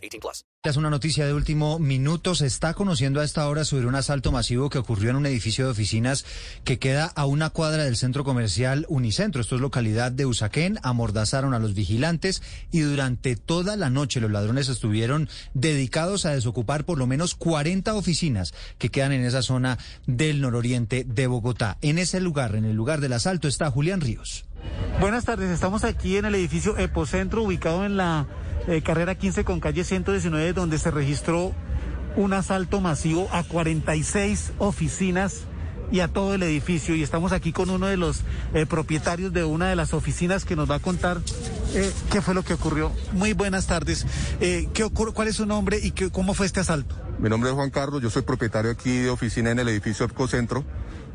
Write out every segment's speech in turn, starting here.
18 plus. Es una noticia de último minuto. Se está conociendo a esta hora sobre un asalto masivo que ocurrió en un edificio de oficinas que queda a una cuadra del centro comercial Unicentro. Esto es localidad de Usaquén. Amordazaron a los vigilantes y durante toda la noche los ladrones estuvieron dedicados a desocupar por lo menos 40 oficinas que quedan en esa zona del nororiente de Bogotá. En ese lugar, en el lugar del asalto, está Julián Ríos. Buenas tardes, estamos aquí en el edificio Epocentro, ubicado en la eh, carrera 15 con calle 119, donde se registró un asalto masivo a 46 oficinas y a todo el edificio. Y estamos aquí con uno de los eh, propietarios de una de las oficinas que nos va a contar eh, qué fue lo que ocurrió. Muy buenas tardes. ¿qué ocurre, ¿Cuál es su nombre y qué, cómo fue este asalto? Mi nombre es Juan Carlos, yo soy propietario aquí de oficina en el edificio Epcocentro.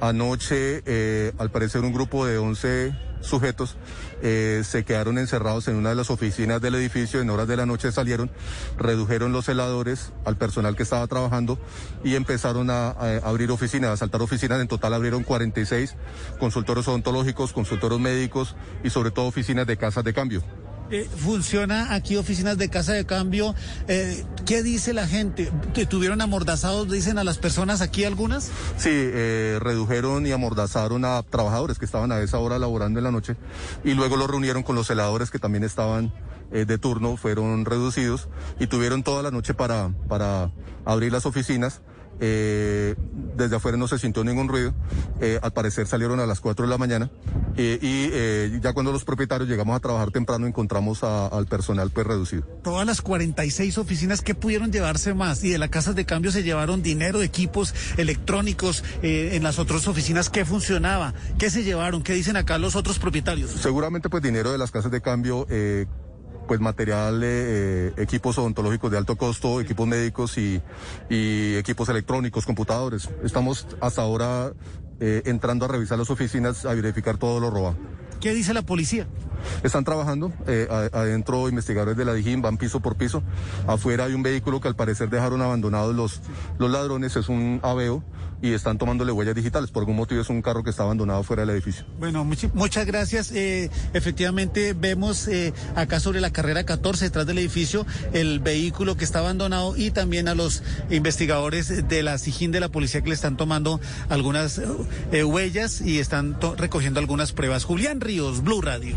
Anoche, eh, al parecer, un grupo de 11 sujetos eh, se quedaron encerrados en una de las oficinas del edificio. En horas de la noche salieron, redujeron los celadores al personal que estaba trabajando y empezaron a, a abrir oficinas, a saltar oficinas. En total abrieron 46 consultorios odontológicos, consultorios médicos y sobre todo oficinas de casas de cambio. Eh, funciona aquí oficinas de casa de cambio. Eh, ¿Qué dice la gente? ¿Te ¿Tuvieron amordazados, dicen a las personas aquí algunas? Sí, eh, redujeron y amordazaron a trabajadores que estaban a esa hora laborando en la noche y luego los reunieron con los celadores que también estaban eh, de turno, fueron reducidos y tuvieron toda la noche para, para abrir las oficinas. Eh, desde afuera no se sintió ningún ruido. Eh, al parecer salieron a las 4 de la mañana. Eh, y eh, ya cuando los propietarios llegamos a trabajar temprano encontramos a- al personal pues reducido. Todas las 46 oficinas que pudieron llevarse más y de las casas de cambio se llevaron dinero, equipos electrónicos eh, en las otras oficinas. ¿Qué funcionaba? ¿Qué se llevaron? ¿Qué dicen acá los otros propietarios? Seguramente pues dinero de las casas de cambio, eh, pues material, eh, eh, equipos odontológicos de alto costo, equipos médicos y, y equipos electrónicos, computadores. Estamos hasta ahora eh, entrando a revisar las oficinas, a verificar todo lo robado. ¿Qué dice la policía? Están trabajando, eh, adentro investigadores de la DIJÍN van piso por piso. Afuera hay un vehículo que al parecer dejaron abandonados los, los ladrones, es un aveo y están tomándole huellas digitales. Por algún motivo es un carro que está abandonado fuera del edificio. Bueno, muchi- muchas gracias. Eh, efectivamente, vemos eh, acá sobre la carrera 14, detrás del edificio, el vehículo que está abandonado y también a los investigadores de la SIGIN de la policía que le están tomando algunas huellas y están recogiendo algunas pruebas. Julián Ríos, Blue Radio.